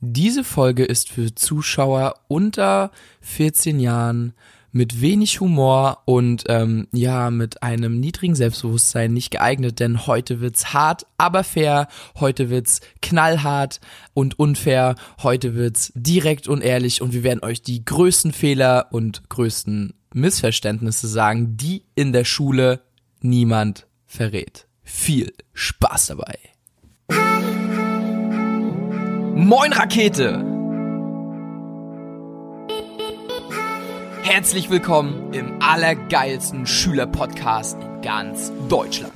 Diese Folge ist für Zuschauer unter 14 Jahren mit wenig Humor und ähm, ja, mit einem niedrigen Selbstbewusstsein nicht geeignet, denn heute wird's hart, aber fair, heute wird's knallhart und unfair, heute wird's direkt und ehrlich und wir werden euch die größten Fehler und größten Missverständnisse sagen, die in der Schule niemand verrät. Viel Spaß dabei. Moin Rakete! Herzlich willkommen im allergeilsten Schülerpodcast in ganz Deutschland.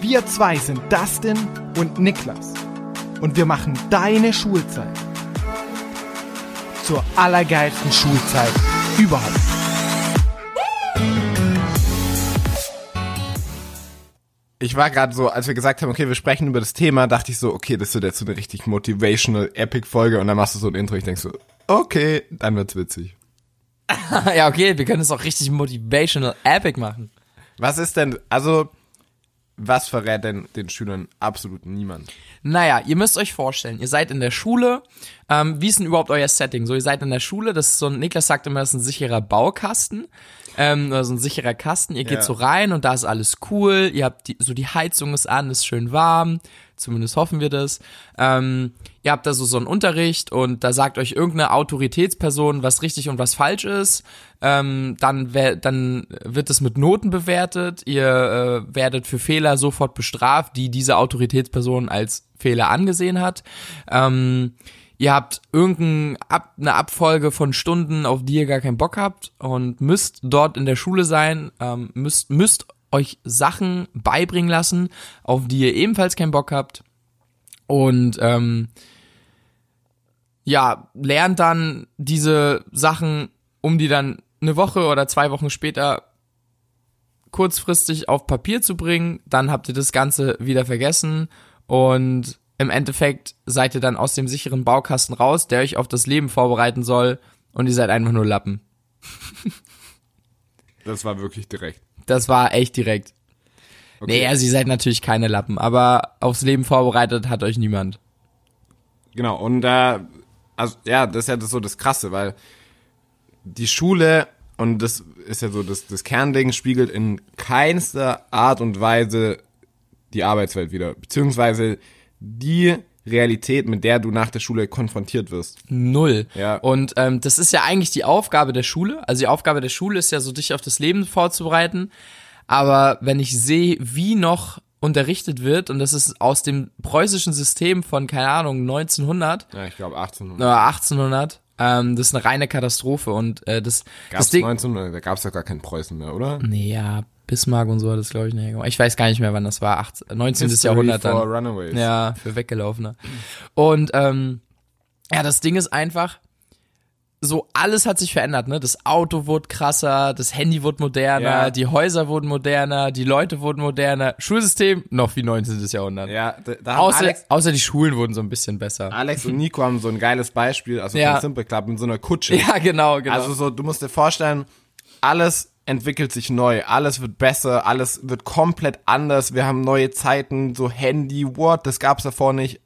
Wir zwei sind Dustin und Niklas und wir machen deine Schulzeit zur allergeilsten Schulzeit überhaupt. Ich war gerade so, als wir gesagt haben, okay, wir sprechen über das Thema, dachte ich so, okay, das wird jetzt so eine richtig motivational Epic Folge und dann machst du so ein Intro, ich denk so, okay, dann wird's witzig. ja, okay, wir können es auch richtig motivational epic machen. Was ist denn, also, was verrät denn den Schülern absolut niemand? Naja, ihr müsst euch vorstellen, ihr seid in der Schule. Ähm, wie ist denn überhaupt euer Setting? So, ihr seid in der Schule, das ist so ein, Niklas sagt immer, das ist ein sicherer Baukasten. Ähm, oder so ein sicherer Kasten. Ihr geht Ja. so rein und da ist alles cool. Ihr habt die, so die Heizung ist an, ist schön warm. Zumindest hoffen wir das. Ähm, ihr habt da so, so einen Unterricht und da sagt euch irgendeine Autoritätsperson, was richtig und was falsch ist. Ähm, dann, dann wird es mit Noten bewertet. Ihr äh, werdet für Fehler sofort bestraft, die diese Autoritätsperson als Fehler angesehen hat. Ähm, ihr habt irgendeine Ab Abfolge von Stunden, auf die ihr gar keinen Bock habt und müsst dort in der Schule sein, ähm, müsst, müsst euch Sachen beibringen lassen, auf die ihr ebenfalls keinen Bock habt. Und ähm, ja, lernt dann diese Sachen, um die dann eine Woche oder zwei Wochen später kurzfristig auf Papier zu bringen. Dann habt ihr das Ganze wieder vergessen und im Endeffekt seid ihr dann aus dem sicheren Baukasten raus, der euch auf das Leben vorbereiten soll und ihr seid einfach nur Lappen. Das war wirklich direkt. Das war echt direkt. Okay. Nee, also ihr seid natürlich keine Lappen, aber aufs Leben vorbereitet hat euch niemand. Genau, und äh, also ja, das ist ja das so das Krasse, weil die Schule, und das ist ja so das, das Kernding, spiegelt in keinster Art und Weise die Arbeitswelt wieder, beziehungsweise die Realität, mit der du nach der Schule konfrontiert wirst. Null. Ja. Und ähm, das ist ja eigentlich die Aufgabe der Schule. Also die Aufgabe der Schule ist ja so, dich auf das Leben vorzubereiten. Aber wenn ich sehe, wie noch unterrichtet wird, und das ist aus dem preußischen System von, keine Ahnung, 1900 Ja, ich glaube 1800. oder 1800, ähm, das ist eine reine Katastrophe. Und äh, das, Gab's das Ding... 1900, da gab's ja gar keinen Preußen mehr, oder? Nee, ja, Bismarck und so hat das, glaube ich, nicht gemacht. Ich weiß gar nicht mehr, wann das war. 18, 19. History Jahrhundert dann. for Runaways. Ja, für Weggelaufene. Und ähm, ja, das Ding ist einfach, so alles hat sich verändert, ne? Das Auto wurde krasser, das Handy wurde moderner, Ja. die Häuser wurden moderner, die Leute wurden moderner, Schulsystem noch wie 19. Jahrhundert. Ja, da, Außer, Alex, außer die Schulen wurden so ein bisschen besser. Alex und Nico haben so ein geiles Beispiel, also Ja. Simple Club mit so einer Kutsche. Ja, genau, genau. Also so, du musst dir vorstellen, alles entwickelt sich neu, alles wird besser, alles wird komplett anders. Wir haben neue Zeiten, so Handy, Word, das gab's davor nicht.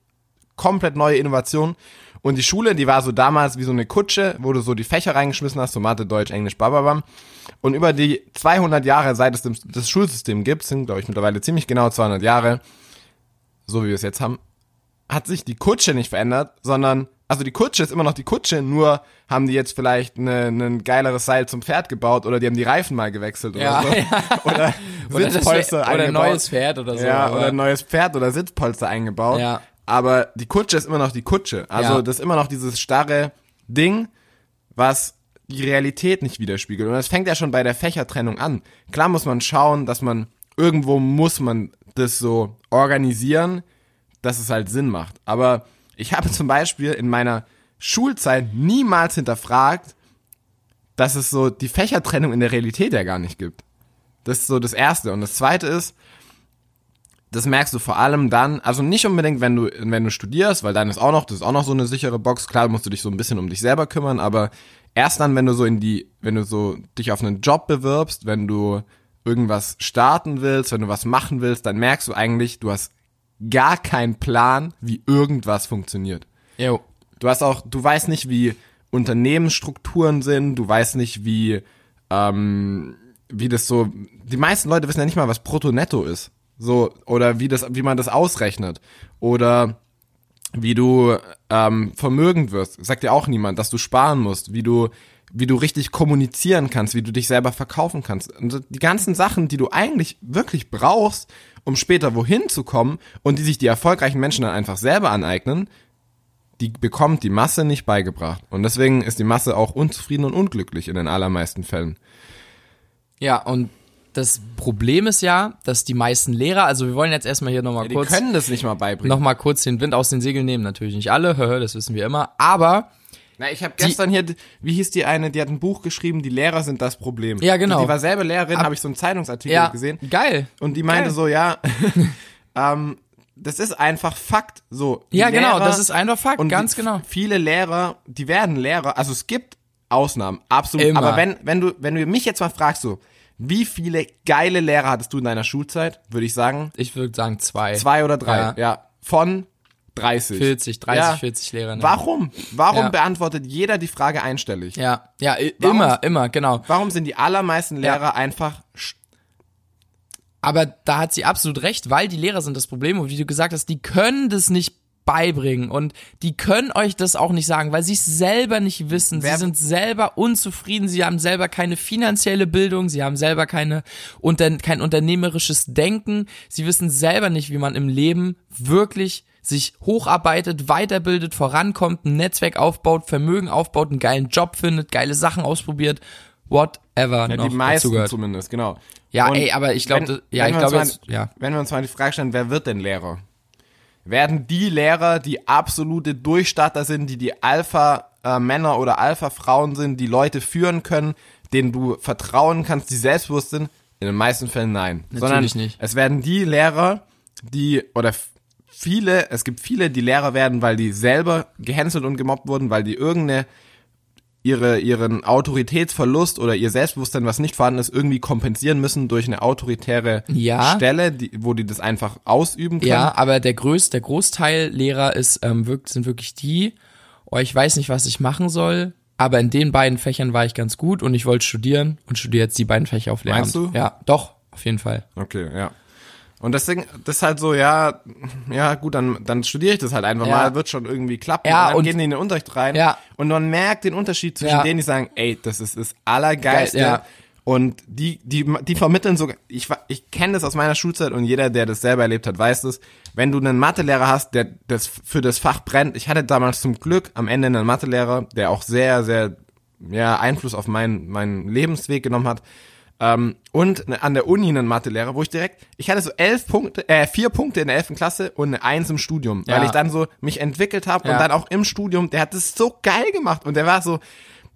Komplett neue Innovation. Und die Schule, die war so damals wie so eine Kutsche, wo du so die Fächer reingeschmissen hast, so Mathe, Deutsch, Englisch, bababam. Und über die 200 Jahre, seit es das- Schulsystem gibt, sind glaube ich mittlerweile ziemlich genau 200 Jahre, so wie wir es jetzt haben, hat sich die Kutsche nicht verändert, sondern, also die Kutsche ist immer noch die Kutsche, nur haben die jetzt vielleicht ein geileres Seil zum Pferd gebaut oder die haben die Reifen mal gewechselt oder Ja, so. ja. Oder Oder, das Sitzpolster wär, oder ein eingebaut. neues Pferd oder so. ja, oder ein neues Pferd oder Sitzpolster eingebaut. Ja. Aber die Kutsche ist immer noch die Kutsche. Also Ja. das ist immer noch dieses starre Ding, was die Realität nicht widerspiegelt. Und das fängt ja schon bei der Fächertrennung an. Klar muss man schauen, dass man irgendwo muss man das so organisieren, dass es halt Sinn macht. Aber ich habe zum Beispiel in meiner Schulzeit niemals hinterfragt, dass es so die Fächertrennung in der Realität ja gar nicht gibt. Das ist so das Erste. Und das Zweite ist, das merkst du vor allem dann, also nicht unbedingt, wenn du, wenn du studierst, weil dann ist auch noch, das ist auch noch so eine sichere Box. Klar musst du dich so ein bisschen um dich selber kümmern, aber erst dann, wenn du so in die, wenn du so dich auf einen Job bewirbst, wenn du irgendwas starten willst, wenn du was machen willst, dann merkst du eigentlich, du hast gar keinen Plan, wie irgendwas funktioniert. Jo. Du hast auch, du weißt nicht, wie Unternehmensstrukturen sind, du weißt nicht, wie, ähm, wie das so, die meisten Leute wissen ja nicht mal, was Brutto-Netto ist. So, oder wie das, wie man das ausrechnet. Oder wie du ähm, vermögend wirst. Sagt dir auch niemand, dass du sparen musst, wie du, wie du richtig kommunizieren kannst, wie du dich selber verkaufen kannst. Und die ganzen Sachen, die du eigentlich wirklich brauchst, um später wohin zu kommen und die sich die erfolgreichen Menschen dann einfach selber aneignen, die bekommt die Masse nicht beigebracht. Und deswegen ist die Masse auch unzufrieden und unglücklich in den allermeisten Fällen. Ja, und das Problem ist ja, dass die meisten Lehrer, also wir wollen jetzt erstmal hier nochmal Die kurz, können das nicht mal beibringen. noch mal kurz den Wind aus den Segeln nehmen. Natürlich nicht alle, das wissen wir immer. Aber Na, ich habe gestern hier, wie hieß die eine, die hat ein Buch geschrieben, die Lehrer sind das Problem. Ja, genau. Die, die war selber Lehrerin, habe ich so einen Zeitungsartikel ja, gesehen. geil. Und die meinte Geil. so, ja, ähm, das ist einfach Fakt. So, die Ja, genau, Lehrer- das ist einfach Fakt, und ganz die- genau. Viele Lehrer, die werden Lehrer, also es gibt Ausnahmen, absolut. Immer. Aber wenn, wenn du, wenn du mich jetzt mal fragst, so, wie viele geile Lehrer hattest du in deiner Schulzeit, würde ich sagen, Ich würde sagen zwei. zwei oder drei, Ja. ja, von 30. 40, 30, Ja. 40 Lehrer. Ne? Warum? Warum Ja. beantwortet jeder die Frage einstellig? Ja, ja, Warum- immer, immer, genau. Warum sind die allermeisten Lehrer einfach sch- Aber da hat sie absolut recht, weil die Lehrer sind das Problem und wie du gesagt hast, die können das nicht beibringen und die können euch das auch nicht sagen, weil sie es selber nicht wissen. Wer- sie sind selber unzufrieden, sie haben selber keine finanzielle Bildung, sie haben selber keine unter, kein unternehmerisches Denken, sie wissen selber nicht, wie man im Leben wirklich sich hocharbeitet, weiterbildet, vorankommt, ein Netzwerk aufbaut, Vermögen aufbaut, einen geilen Job findet, geile Sachen ausprobiert, whatever Ja, noch die meisten zumindest, genau. Ja, Und ey, aber ich glaube, wenn- ja, ich glaube ja. Wenn wir uns mal die Frage stellen, wer wird denn Lehrer? Werden die Lehrer, die absolute Durchstarter sind, die die Alpha-Männer oder Alpha-Frauen sind, die Leute führen können, denen du vertrauen kannst, die selbstbewusst sind? In den meisten Fällen nein. Sondern nicht. es werden die Lehrer, die, oder viele, es gibt viele, die Lehrer werden, weil die selber gehänselt und gemobbt wurden, weil die irgendeine ihre, ihren Autoritätsverlust oder ihr Selbstbewusstsein, was nicht vorhanden ist, irgendwie kompensieren müssen durch eine autoritäre Ja. Stelle, die, wo die das einfach ausüben können. Ja, aber der größte, der Großteil Lehrer ist, ähm, wirkt, sind wirklich die, oh, ich weiß nicht, was ich machen soll, aber in den beiden Fächern war ich ganz gut und ich wollte studieren und studiere jetzt die beiden Fächer auf Lehramt. Meinst du? Ja, doch, auf jeden Fall. Okay, ja. Und deswegen, das ist halt so, ja, ja, gut, dann, dann studiere ich das halt einfach Ja. mal, wird schon irgendwie klappen. Ja, und dann und- gehen die in den Unterricht rein. Ja. Und man merkt den Unterschied zwischen Ja. denen, die sagen, ey, das ist das Allergeilste. Geil, ja. Und die, die, die vermitteln sogar, ich, ich kenne das aus meiner Schulzeit und jeder, der das selber erlebt hat, weiß das. Wenn du einen Mathelehrer hast, der das für das Fach brennt, ich hatte damals zum Glück am Ende einen Mathelehrer, der auch sehr, sehr, ja, Einfluss auf meinen, meinen Lebensweg genommen hat. Ähm, und an der Uni einen Mathelehrer, wo ich direkt, ich hatte so elf Punkte, äh, vier Punkte in der elften Klasse und eine Eins im Studium, weil Ja. ich dann so mich entwickelt habe Ja. und dann auch im Studium, der hat das so geil gemacht und der war so,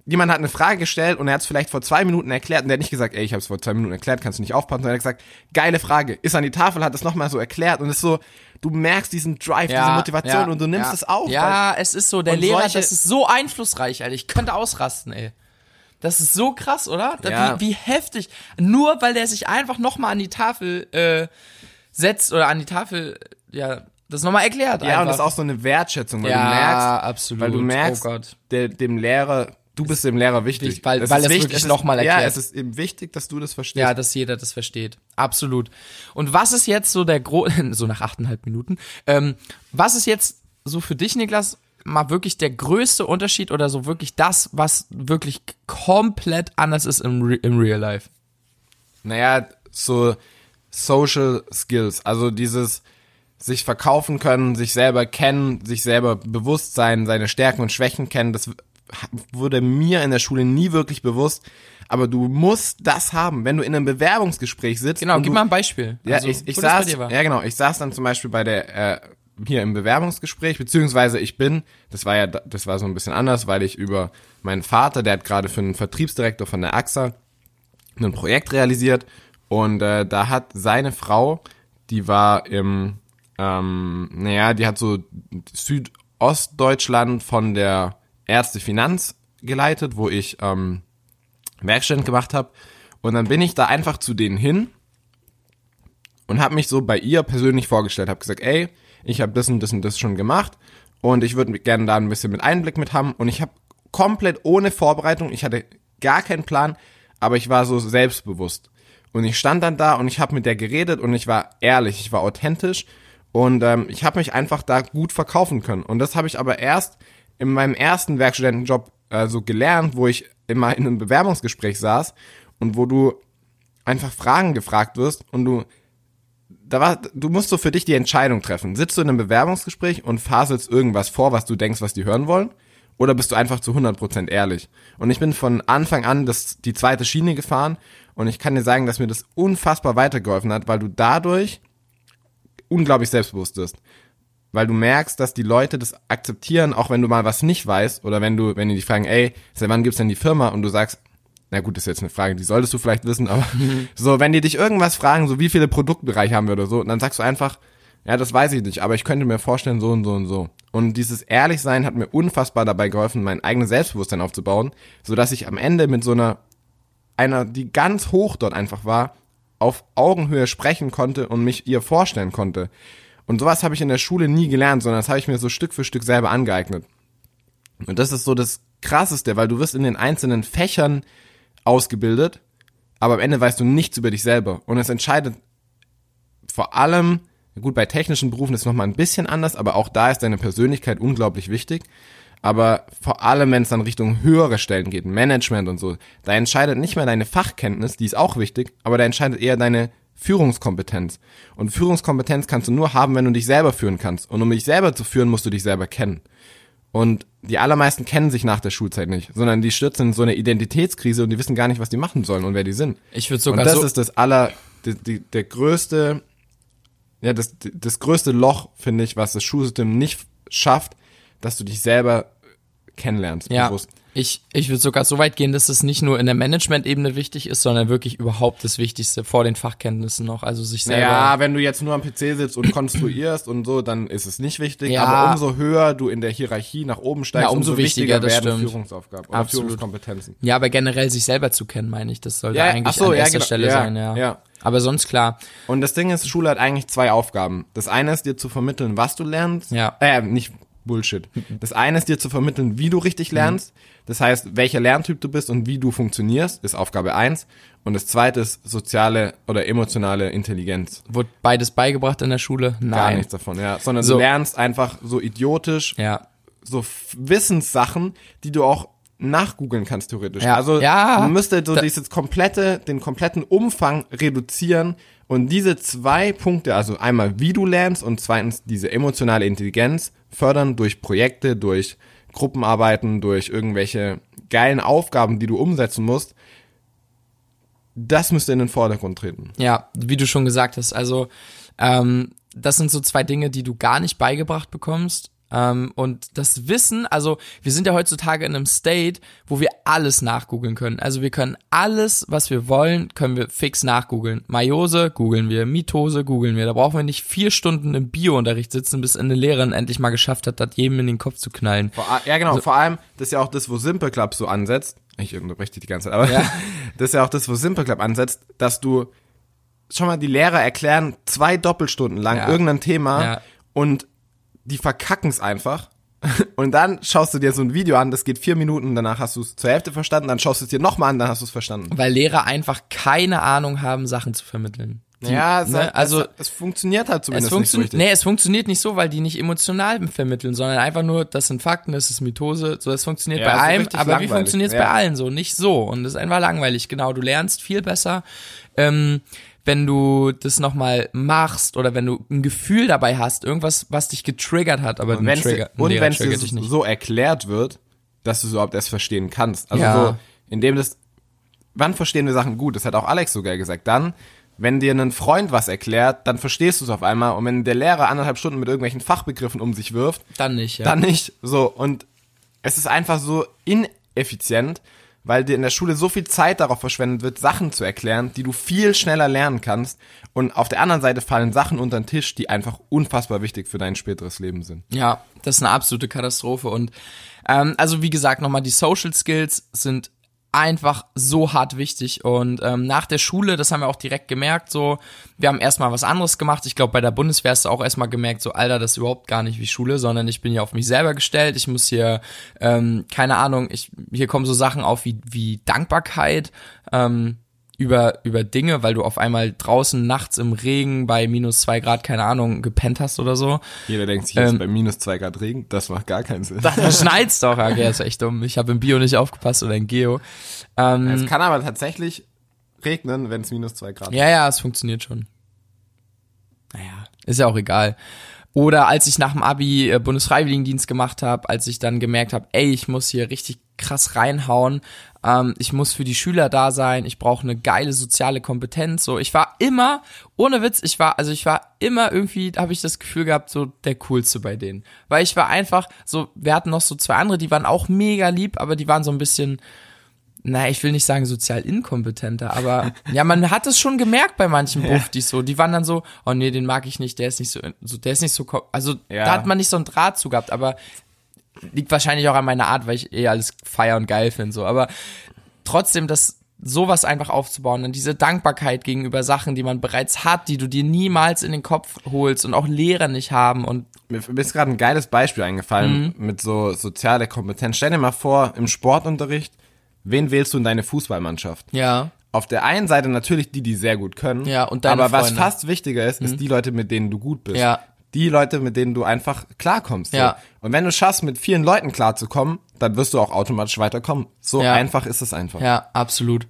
jemand hat eine Frage gestellt und er hat es vielleicht vor zwei Minuten erklärt und der hat nicht gesagt, ey, ich habe es vor zwei Minuten erklärt, kannst du nicht aufpassen, sondern er hat gesagt, geile Frage, ist an die Tafel, hat es nochmal so erklärt und es ist so, du merkst diesen Drive, diese Motivation ja, und du nimmst ja. es auf. weil- Ja, es ist so, der Lehrer, solche- das ist so einflussreich, Alter. Ich könnte ausrasten, ey. Das ist so krass, oder? Ja. Wie, wie heftig. Nur weil der sich einfach nochmal an die Tafel äh, setzt oder an die Tafel, ja, das nochmal erklärt. Ja, einfach. und das ist auch so eine Wertschätzung, weil Ja, du merkst, absolut. weil du merkst, Oh Gott. Der, dem Lehrer, du bist dem Lehrer wichtig. Wichtig, weil- Es weil ist das wichtig- wirklich es ist- noch mal Ja, erklärt. es ist eben wichtig, dass du das verstehst. Ja, dass jeder das versteht. Absolut. Und was ist jetzt so der Gro so nach achteinhalb Minuten, ähm, was ist jetzt so für dich, Niklas, mal wirklich der größte Unterschied oder so wirklich das, was wirklich komplett anders ist im, Re im Real Life? naja, so Social Skills, also dieses sich verkaufen können, sich selber kennen, sich selber bewusst sein, seine Stärken und Schwächen kennen, das wurde mir in der Schule nie wirklich bewusst, aber du musst das haben, wenn du in einem Bewerbungsgespräch sitzt. Genau, gib du, mal ein Beispiel. Ja, Also, ich, ich saß, ja genau, ich saß dann zum Beispiel bei der, äh, hier im Bewerbungsgespräch, beziehungsweise ich bin, das war ja, das war so ein bisschen anders, weil ich über meinen Vater, der hat gerade für einen Vertriebsdirektor von der AXA ein Projekt realisiert und äh, da hat seine Frau, die war im, ähm, naja, die hat so Südostdeutschland von der Ärzte Finanz geleitet, wo ich ähm, Werkstudent gemacht habe. Und dann bin ich da einfach zu denen hin und habe mich so bei ihr persönlich vorgestellt, habe gesagt, ey, ich habe das und das und das schon gemacht und ich würde gerne da ein bisschen mit Einblick mit haben. Und ich habe komplett ohne Vorbereitung, ich hatte gar keinen Plan, aber ich war so selbstbewusst. Und ich stand dann da und ich habe mit der geredet und ich war ehrlich, ich war authentisch. Und ähm, ich habe mich einfach da gut verkaufen können. Und das habe ich aber erst in meinem ersten Werkstudentenjob äh, so gelernt, wo ich immer in einem Bewerbungsgespräch saß und wo du einfach Fragen gefragt wirst und du da war, du musst so für dich die Entscheidung treffen. Sitzt du in einem Bewerbungsgespräch und faselst irgendwas vor, was du denkst, was die hören wollen? Oder bist du einfach zu 100% ehrlich? Und ich bin von Anfang an das, die zweite Schiene gefahren und ich kann dir sagen, dass mir das unfassbar weitergeholfen hat, weil du dadurch unglaublich selbstbewusst bist. Weil du merkst, dass die Leute das akzeptieren, auch wenn du mal was nicht weißt oder wenn du, wenn die dich fragen, ey, seit wann gibt's denn die Firma? Und du sagst, na gut, das ist jetzt eine Frage, die solltest du vielleicht wissen, aber so, wenn die dich irgendwas fragen, so wie viele Produktbereiche haben wir oder so, dann sagst du einfach, ja, das weiß ich nicht, aber ich könnte mir vorstellen, so und so und so. Und dieses Ehrlichsein hat mir unfassbar dabei geholfen, mein eigenes Selbstbewusstsein aufzubauen, so dass ich am Ende mit so einer, einer, die ganz hoch dort einfach war, auf Augenhöhe sprechen konnte und mich ihr vorstellen konnte. Und sowas habe ich in der Schule nie gelernt, sondern das habe ich mir so Stück für Stück selber angeeignet. Und das ist so das Krasseste, weil du wirst in den einzelnen Fächern ausgebildet, aber am Ende weißt du nichts über dich selber. Und es entscheidet vor allem, gut, bei technischen Berufen ist es nochmal ein bisschen anders, aber auch da ist deine Persönlichkeit unglaublich wichtig. Aber vor allem, wenn es dann Richtung höhere Stellen geht, Management und so, da entscheidet nicht mehr deine Fachkenntnis, die ist auch wichtig, aber da entscheidet eher deine Führungskompetenz. Und Führungskompetenz kannst du nur haben, wenn du dich selber führen kannst. Und um dich selber zu führen, musst du dich selber kennen. Und die allermeisten kennen sich nach der Schulzeit nicht, sondern die stürzen in so eine Identitätskrise und die wissen gar nicht, was die machen sollen und wer die sind. Ich würde sogar und das so, ist das aller, die, die, der größte, ja, das, das größte Loch, finde ich, was das Schulsystem nicht schafft, dass du dich selber kennenlernst, ja. bewusst. Ich, ich würde sogar so weit gehen, dass es nicht nur in der Management-Ebene wichtig ist, sondern wirklich überhaupt das Wichtigste vor den Fachkenntnissen noch. Also sich selber. Ja, wenn du jetzt nur am PC sitzt und konstruierst und so, dann ist es nicht wichtig. Ja. Aber umso höher du in der Hierarchie nach oben steigst, Ja, umso wichtiger, das werden stimmt. Führungsaufgaben oder Absolut. Führungskompetenzen. Ja, aber generell sich selber zu kennen, meine ich, das sollte Ja, eigentlich so, an erster genau. Stelle sein, ja. ja. Aber sonst klar. Und das Ding ist, Schule hat eigentlich zwei Aufgaben. Das eine ist dir zu vermitteln, was du lernst. Ja. Äh, nicht Bullshit. Das eine ist dir zu vermitteln, wie du richtig lernst. Das heißt, welcher Lerntyp du bist und wie du funktionierst, ist Aufgabe eins. Und das zweite ist soziale oder emotionale Intelligenz. Wurde beides beigebracht in der Schule? Nein. Gar nichts davon, ja. Sondern So. du lernst einfach so idiotisch, Ja. so Wissenssachen, die du auch nachgoogeln kannst theoretisch. Ja. Also Ja. man müsste so dieses komplette, den kompletten Umfang reduzieren und diese zwei Punkte, also einmal wie du lernst und zweitens diese emotionale Intelligenz fördern durch Projekte, durch Gruppenarbeiten, durch irgendwelche geilen Aufgaben, die du umsetzen musst. Das müsste in den Vordergrund treten. Ja, wie du schon gesagt hast. Also, ähm, das sind so zwei Dinge, die du gar nicht beigebracht bekommst. Ähm, und das Wissen, also wir sind ja heutzutage in einem State, wo wir alles nachgoogeln können. Also wir können alles, was wir wollen, können wir fix nachgoogeln. Meiose googeln wir, Mitose googeln wir. Da brauchen wir nicht vier Stunden im Biounterricht sitzen, bis eine Lehrerin endlich mal geschafft hat, das jedem in den Kopf zu knallen. Vor, ja, genau. Vor allem, das ist ja auch das, wo Simple Club so ansetzt. Ich unterbreche dich die ganze Zeit, aber Ja. das ist ja auch das, wo Simple Club ansetzt, dass du schon mal die Lehrer erklären zwei Doppelstunden lang Ja. irgendein Thema Ja. und die verkacken es einfach. Und dann schaust du dir so ein Video an, das geht vier Minuten, danach hast du es zur Hälfte verstanden, dann schaust du es dir nochmal an, dann hast du es verstanden. Weil Lehrer einfach keine Ahnung haben, Sachen zu vermitteln. Die, ja, es, ne, also es, es funktioniert halt Es, zumindest nicht so funktio nee, es funktioniert nicht so, weil die nicht emotional vermitteln, sondern einfach nur, das sind Fakten, das ist Mitose, so das funktioniert Ja, bei allem, aber wie langweilig, funktioniert es ja. bei allen so? Nicht so und das ist einfach langweilig, genau, du lernst viel besser, ähm, wenn du das nochmal machst oder wenn du ein Gefühl dabei hast, irgendwas, was dich getriggert hat, aber Und wenn Trigger, ein und Lehrer wenn es dir so erklärt wird, dass du es überhaupt erst verstehen kannst. Also Ja. so, indem das, wann verstehen wir Sachen gut? Das hat auch Alex sogar gesagt. Dann, wenn dir ein Freund was erklärt, dann verstehst du es auf einmal. Und wenn der Lehrer anderthalb Stunden mit irgendwelchen Fachbegriffen um sich wirft, Dann nicht, ja. dann nicht. So, und es ist einfach so ineffizient, weil dir in der Schule so viel Zeit darauf verschwendet wird, Sachen zu erklären, die du viel schneller lernen kannst. Und auf der anderen Seite fallen Sachen unter den Tisch, die einfach unfassbar wichtig für dein späteres Leben sind. Ja, das ist eine absolute Katastrophe. Und ähm, also wie gesagt, nochmal, die Social Skills sind einfach so hart wichtig. Und ähm, nach der Schule, das haben wir auch direkt gemerkt, so, wir haben erstmal was anderes gemacht. Ich glaube, bei der Bundeswehr hast du auch erstmal gemerkt, so, Alter, das ist überhaupt gar nicht wie Schule, sondern ich bin hier auf mich selber gestellt. Ich muss hier, ähm, keine Ahnung, ich, hier kommen so Sachen auf wie, wie Dankbarkeit, ähm, über, über Dinge, weil du auf einmal draußen nachts im Regen bei minus zwei Grad, keine Ahnung, gepennt hast oder so. Jeder denkt sich jetzt Ähm, bei minus zwei Grad Regen, das macht gar keinen Sinn. Da schneit's doch, ja, okay, ist echt dumm. Ich habe im Bio nicht aufgepasst oder in Geo. Ähm, es kann aber tatsächlich regnen, wenn es minus zwei Grad Ja, ja, es funktioniert schon. Naja, ist ja auch egal. Oder als ich nach dem Abi äh, Bundesfreiwilligendienst gemacht habe, als ich dann gemerkt habe, ey, ich muss hier richtig krass reinhauen, ähm, ich muss für die Schüler da sein, ich brauche eine geile soziale Kompetenz. So, ich war immer, ohne Witz, ich war, also ich war immer irgendwie, habe ich das Gefühl gehabt, so der coolste bei denen, weil ich war einfach so, wir hatten noch so zwei andere, die waren auch mega lieb, aber die waren so ein bisschen na, ich will nicht sagen sozial inkompetenter, aber ja, man hat es schon gemerkt bei manchen Buftis so. Die waren dann so, oh nee, den mag ich nicht, der ist nicht so, so der ist nicht so, also Ja. da hat man nicht so einen Draht zu gehabt, aber liegt wahrscheinlich auch an meiner Art, weil ich eh alles feier und geil finde, so. Aber trotzdem, das sowas einfach aufzubauen, dann diese Dankbarkeit gegenüber Sachen, die man bereits hat, die du dir niemals in den Kopf holst und auch Lehrer nicht haben und Mir, mir ist gerade ein geiles Beispiel eingefallen Mhm. mit so soziale Kompetenz. Stell dir mal vor, im Sportunterricht, wen wählst du in deine Fußballmannschaft? ja, Auf der einen Seite natürlich die, die sehr gut können. Ja, und deine Aber was Freunde. Mhm. fast wichtiger ist, ist die Leute, mit denen du gut bist. Ja. Die Leute, mit denen du einfach klarkommst. so. Ja. Und wenn du schaffst, mit vielen Leuten klarzukommen, dann wirst du auch automatisch weiterkommen. So Ja. einfach ist es einfach. ja, absolut.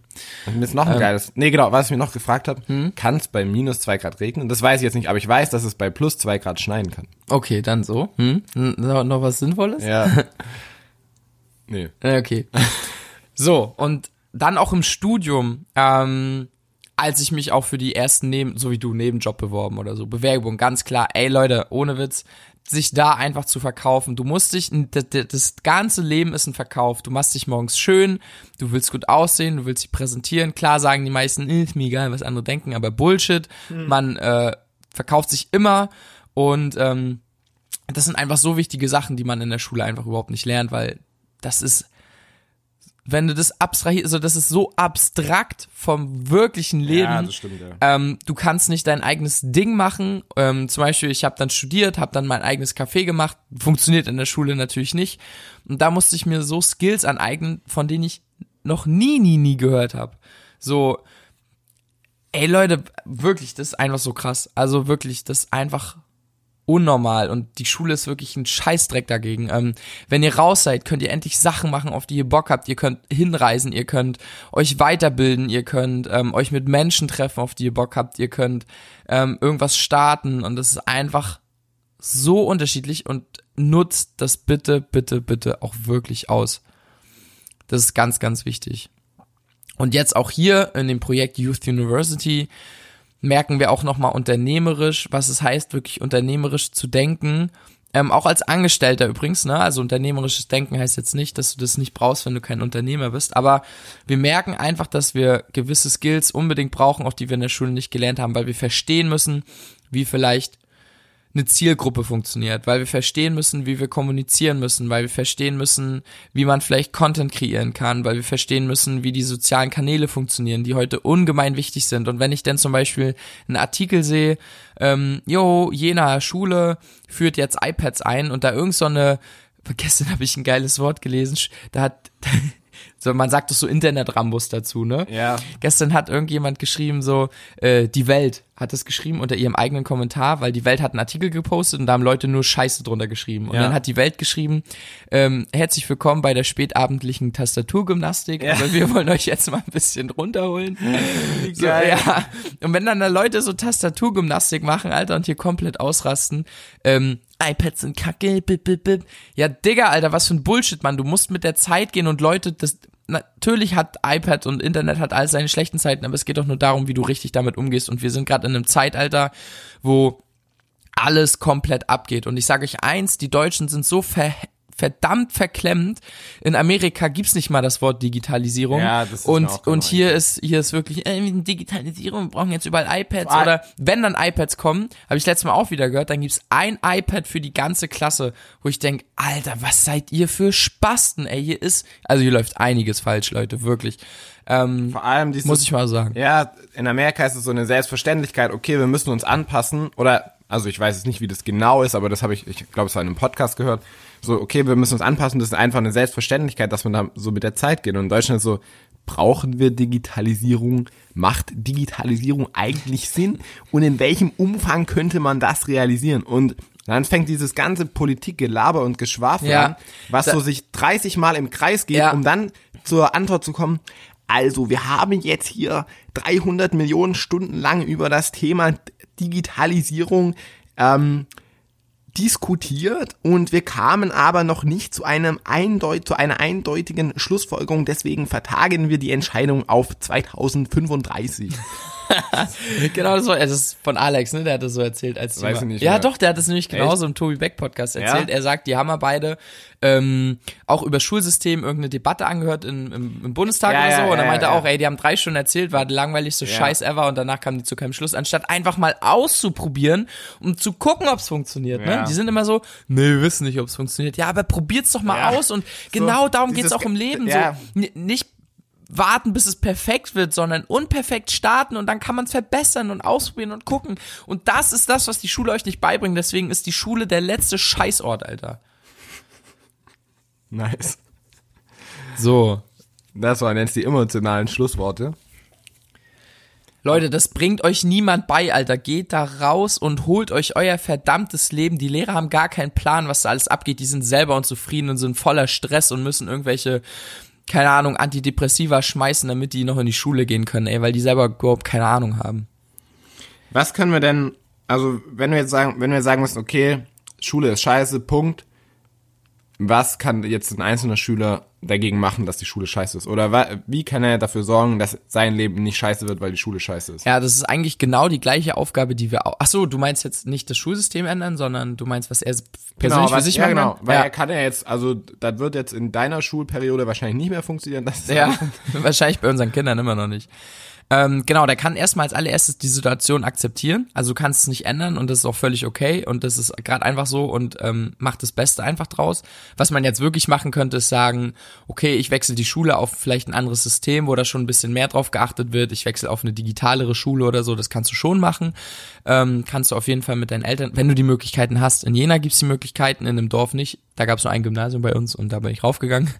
Und mir ist noch Ähm. ein geiles. Nee, genau, was ich mir noch gefragt habe, Hm? kann es bei minus zwei Grad regnen? Das weiß ich jetzt nicht, aber ich weiß, dass es bei plus zwei Grad schneien kann. Okay, dann so. Hm? N- Noch, was Sinnvolles? Ja. nee. Okay. So, und dann auch im Studium, ähm, als ich mich auch für die ersten Neben, so wie du, Nebenjob beworben oder so, Bewerbung, ganz klar, ey Leute, ohne Witz, sich da einfach zu verkaufen. Du musst dich, das, ganze Leben ist ein Verkauf. Du machst dich morgens schön, du willst gut aussehen, du willst dich präsentieren. Klar sagen die meisten, "Eh, ist mir egal, was andere denken, aber Bullshit. Man äh, verkauft sich immer und ähm, das sind einfach so wichtige Sachen, die man in der Schule einfach überhaupt nicht lernt, weil das ist, wenn du das abstrahierst, also das ist so abstrakt vom wirklichen Leben. Ja, das stimmt, ja. Ähm, du kannst nicht dein eigenes Ding machen. Ähm, zum Beispiel, ich habe dann studiert, habe dann mein eigenes Café gemacht. Funktioniert in der Schule natürlich nicht. Und da musste ich mir so Skills aneignen, von denen ich noch nie, nie, nie gehört habe. So, ey Leute, wirklich, das ist einfach so krass. Also wirklich, das ist einfach unnormal und die Schule ist wirklich ein Scheißdreck dagegen. Ähm, wenn ihr raus seid, könnt ihr endlich Sachen machen, auf die ihr Bock habt. Ihr könnt hinreisen, ihr könnt euch weiterbilden, ihr könnt ähm, euch mit Menschen treffen, auf die ihr Bock habt. Ihr könnt ähm, irgendwas starten und das ist einfach so unterschiedlich und nutzt das bitte, bitte, bitte auch wirklich aus. Das ist ganz, ganz wichtig. Und jetzt auch hier in dem Projekt Youth University merken wir auch nochmal unternehmerisch, was es heißt, wirklich unternehmerisch zu denken. Ähm, auch als Angestellter übrigens, ne? Also unternehmerisches Denken heißt jetzt nicht, dass du das nicht brauchst, wenn du kein Unternehmer bist. Aber wir merken einfach, dass wir gewisse Skills unbedingt brauchen, auch die wir in der Schule nicht gelernt haben, weil wir verstehen müssen, wie vielleicht eine Zielgruppe funktioniert, weil wir verstehen müssen, wie wir kommunizieren müssen, weil wir verstehen müssen, wie man vielleicht Content kreieren kann, weil wir verstehen müssen, wie die sozialen Kanäle funktionieren, die heute ungemein wichtig sind. Und wenn ich denn zum Beispiel einen Artikel sehe, ähm, jo, jener Schule führt jetzt iPads ein und da irgend so eine, gestern habe ich ein geiles Wort gelesen, da hat, so man sagt doch so Internet-Rambus dazu, ne? Ja. Gestern hat irgendjemand geschrieben, so, äh, die Welt hat es geschrieben unter ihrem eigenen Kommentar, weil die Welt hat einen Artikel gepostet und da haben Leute nur Scheiße drunter geschrieben. Und Ja. dann hat die Welt geschrieben, ähm, herzlich willkommen bei der spätabendlichen Tastaturgymnastik, aber wir wollen euch jetzt mal ein bisschen runterholen. so, ja. Und wenn dann da Leute so Tastaturgymnastik machen, Alter, und hier komplett ausrasten, ähm, iPads sind kacke, bip, bip, bip. Ja, Digga, Alter, was für ein Bullshit, Mann. Du musst mit der Zeit gehen und Leute, das, natürlich hat iPad und Internet hat all seine schlechten Zeiten, aber es geht doch nur darum, wie du richtig damit umgehst. Und wir sind gerade in einem Zeitalter, wo alles komplett abgeht. Und ich sage euch eins, die Deutschen sind so ver verdammt verklemmt. In Amerika gibt's nicht mal das Wort Digitalisierung. Ja, das ist und und hier ist hier ist wirklich äh, Digitalisierung, wir brauchen jetzt überall iPads Vor- oder wenn dann iPads kommen, habe ich letztes Mal auch wieder gehört, dann gibt's ein iPad für die ganze Klasse, wo ich denk, Alter, was seid ihr für Spasten, ey, hier ist also hier läuft einiges falsch, Leute, wirklich. Ähm, Vor allem dieses, muss ich mal sagen. Ja, in Amerika ist es so eine Selbstverständlichkeit, okay, wir müssen uns anpassen oder also ich weiß jetzt nicht, wie das genau ist, aber das habe ich, ich glaube, es war in einem Podcast gehört. So, okay, wir müssen uns anpassen, das ist einfach eine Selbstverständlichkeit, dass man da so mit der Zeit geht. Und in Deutschland ist so, brauchen wir Digitalisierung? Macht Digitalisierung eigentlich Sinn? Und in welchem Umfang könnte man das realisieren? Und dann fängt dieses ganze Politikgelaber und Geschwafel Ja. an, was so sich 30 Mal im Kreis geht, Ja. um dann zur Antwort zu kommen, also wir haben jetzt hier 300 Millionen Stunden lang über das Thema Digitalisierung ähm, diskutiert und wir kamen aber noch nicht zu einem eindeut zu einer eindeutigen Schlussfolgerung. Deswegen vertagen wir die Entscheidung auf 2035. Genau, das war das ist von Alex, ne? Der hat das so erzählt als Weiß ich nicht Ja, mehr. doch, der hat das nämlich genauso im Tobi Beck Podcast erzählt. Ja? Er sagt, die haben ja beide ähm, auch über Schulsystem irgendeine Debatte angehört in, im, im Bundestag Ja, oder so. ja, und er meinte auch, ey, die haben drei Stunden erzählt, war der langweiligste Scheiß ever und danach kamen die zu keinem Schluss, anstatt einfach mal auszuprobieren, um zu gucken, ob es funktioniert. Ne? Die sind immer so, nee, wir wissen nicht, ob es funktioniert. Ja, aber probiert's doch mal aus und genau darum geht's auch im Leben. ja. So, nicht warten, bis es perfekt wird, sondern unperfekt starten und dann kann man es verbessern und ausprobieren und gucken. Und das ist das, was die Schule euch nicht beibringt. Deswegen ist die Schule der letzte Scheißort, Alter. Nice. So. Das waren jetzt die emotionalen Schlussworte. Leute, das bringt euch niemand bei, Alter. Geht da raus und holt euch euer verdammtes Leben. Die Lehrer haben gar keinen Plan, was da alles abgeht. Die sind selber unzufrieden und sind voller Stress und müssen irgendwelche, keine Ahnung, Antidepressiva schmeißen, damit die noch in die Schule gehen können, ey, weil die selber überhaupt keine Ahnung haben. Was können wir denn, also wenn wir jetzt sagen, wenn wir sagen müssen, okay, Schule ist scheiße, Punkt. Was kann jetzt ein einzelner Schüler dagegen machen, dass die Schule scheiße ist? Oder wie kann er dafür sorgen, dass sein Leben nicht scheiße wird, weil die Schule scheiße ist? Ja, das ist eigentlich genau die gleiche Aufgabe, die wir auch. Ach so, du meinst jetzt nicht das Schulsystem ändern, sondern du meinst, was er persönlich für was, sich ja, machen genau. kann? Weil ja. er kann ja jetzt, also das wird jetzt in deiner Schulperiode wahrscheinlich nicht mehr funktionieren. Das Ja, wahrscheinlich bei unseren Kindern immer noch nicht. Ähm, genau, der kann erstmal als allererstes die Situation akzeptieren. Also du kannst es nicht ändern und das ist auch völlig okay und das ist gerade einfach so und ähm, macht das Beste einfach draus. Was man jetzt wirklich machen könnte, ist sagen, okay, ich wechsle die Schule auf vielleicht ein anderes System, wo da schon ein bisschen mehr drauf geachtet wird. Ich wechsle auf eine digitalere Schule oder so, das kannst du schon machen. Ähm, kannst du auf jeden Fall mit deinen Eltern, wenn du die Möglichkeiten hast. In Jena gibt's die Möglichkeiten, in einem Dorf nicht. Da gab's nur ein Gymnasium bei uns und da bin ich raufgegangen.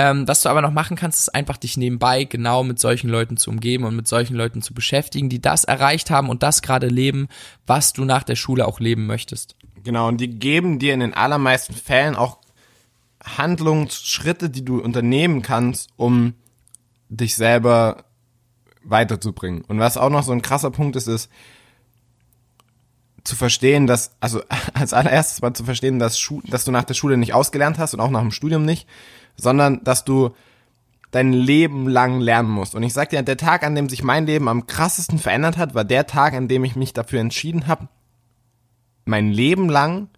Ähm, was du aber noch machen kannst, ist einfach dich nebenbei genau mit solchen Leuten zu umgeben und mit solchen Leuten zu beschäftigen, die das erreicht haben und das gerade leben, was du nach der Schule auch leben möchtest. Genau, und die geben dir in den allermeisten Fällen auch Handlungsschritte, die du unternehmen kannst, um dich selber weiterzubringen. Und was auch noch so ein krasser Punkt ist, ist zu verstehen, dass, also als allererstes mal zu verstehen, dass, dass du nach der Schule nicht ausgelernt hast und auch nach dem Studium nicht, sondern dass du dein Leben lang lernen musst. Und ich sag dir, der Tag, an dem sich mein Leben am krassesten verändert hat, war der Tag, an dem ich mich dafür entschieden habe, mein Leben lang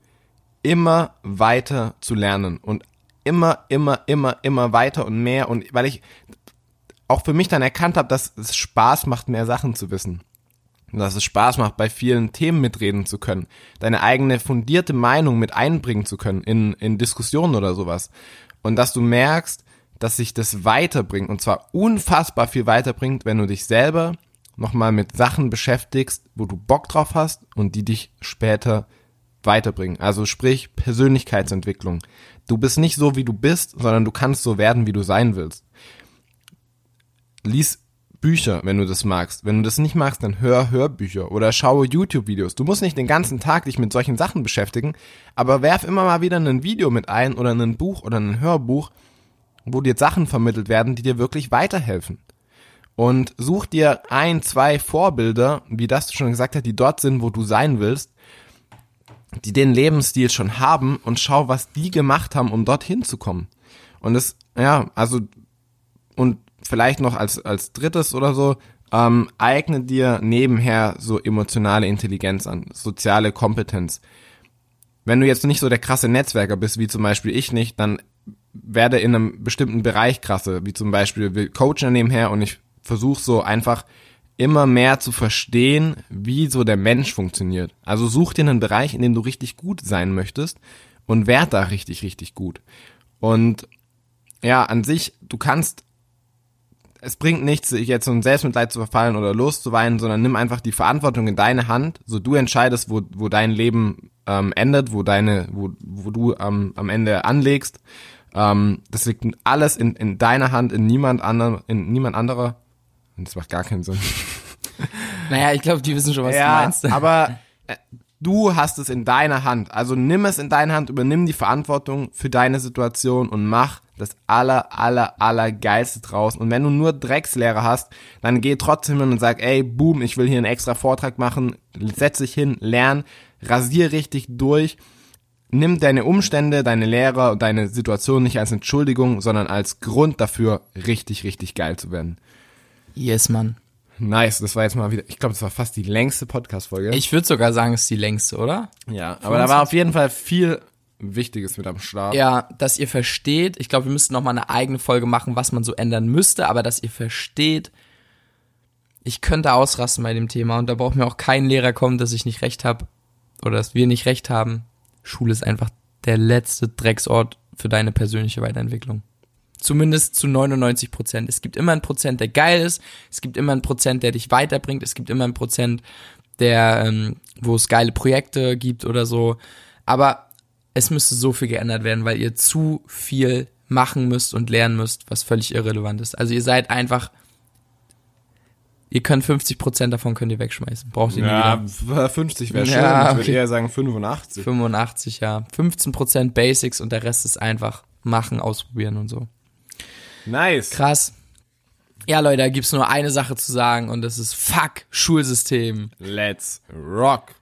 immer weiter zu lernen und immer, immer, immer, immer weiter und mehr und weil ich auch für mich dann erkannt habe, dass es Spaß macht, mehr Sachen zu wissen. Und dass es Spaß macht, bei vielen Themen mitreden zu können, deine eigene fundierte Meinung mit einbringen zu können in, in Diskussionen oder sowas. Und dass du merkst, dass sich das weiterbringt und zwar unfassbar viel weiterbringt, wenn du dich selber nochmal mit Sachen beschäftigst, wo du Bock drauf hast und die dich später weiterbringen. Also sprich Persönlichkeitsentwicklung. Du bist nicht so, wie du bist, sondern du kannst so werden, wie du sein willst. Lies Bücher, wenn du das magst. Wenn du das nicht magst, dann hör Hörbücher oder schaue YouTube-Videos. Du musst nicht den ganzen Tag dich mit solchen Sachen beschäftigen, aber werf immer mal wieder ein Video mit ein oder ein Buch oder ein Hörbuch, wo dir Sachen vermittelt werden, die dir wirklich weiterhelfen. Und such dir ein, zwei Vorbilder, wie das du schon gesagt hast, die dort sind, wo du sein willst, die den Lebensstil schon haben und schau, was die gemacht haben, um dorthin zu kommen. Und es, ja, also, und vielleicht noch als, als drittes oder so, ähm, eigne dir nebenher so emotionale Intelligenz an, soziale Kompetenz. wenn du jetzt nicht so der krasse Netzwerker bist, wie zum Beispiel ich nicht, dann werde in einem bestimmten Bereich krasse, wie zum Beispiel wir coachen nebenher und ich versuche so einfach immer mehr zu verstehen, wie so der Mensch funktioniert. Also such dir einen Bereich, in dem du richtig gut sein möchtest und werd da richtig, richtig gut. Und ja, an sich, du kannst, es bringt nichts, sich jetzt ein Selbstmitleid zu verfallen oder loszuweinen, sondern nimm einfach die Verantwortung in deine Hand, so du entscheidest, wo, wo dein Leben ähm, endet, wo deine, wo, wo du ähm, am Ende anlegst. Ähm, das liegt alles in, in deiner Hand, in niemand anderem, in niemand anderer. Das macht gar keinen Sinn. Naja, ich glaube, die wissen schon, was ja, du meinst. aber äh, du hast es in deiner Hand. Also nimm es in deine Hand, übernimm die Verantwortung für deine Situation und mach das aller, aller, aller geilste draus. Und wenn du nur Dreckslehrer hast, dann geh trotzdem hin und sag, ey, boom, ich will hier einen extra Vortrag machen, setz dich hin, lern, rasier richtig durch, nimm deine Umstände, deine Lehrer und deine Situation nicht als Entschuldigung, sondern als Grund dafür, richtig, richtig geil zu werden. Yes, Mann. Nice, das war jetzt mal wieder, ich glaube, das war fast die längste Podcast-Folge. Ich würde sogar sagen, es ist die längste, oder? Ja, aber da war auf jeden Fall viel Wichtiges mit am Start. Ja, dass ihr versteht, ich glaube, wir müssten noch mal eine eigene Folge machen, was man so ändern müsste, aber dass ihr versteht, ich könnte ausrasten bei dem Thema und da braucht mir auch kein Lehrer kommen, dass ich nicht recht habe oder dass wir nicht recht haben. Schule ist einfach der letzte Drecksort für deine persönliche Weiterentwicklung. Zumindest zu 99 Prozent. Es gibt immer einen Prozent, der geil ist. Es gibt immer einen Prozent, der dich weiterbringt. Es gibt immer einen Prozent, der, ähm, wo es geile Projekte gibt oder so. Aber es müsste so viel geändert werden, weil ihr zu viel machen müsst und lernen müsst, was völlig irrelevant ist. Also ihr seid einfach, ihr könnt 50 Prozent davon könnt ihr wegschmeißen. Braucht ihr nie wieder. Ja, 50 wäre schön. Ja, ich würde okay. eher sagen 85. 85, ja. 15% Basics und der Rest ist einfach machen, ausprobieren und so. Nice. Krass. Ja, Leute, da gibt's nur eine Sache zu sagen und das ist fuck Schulsystem. Let's rock.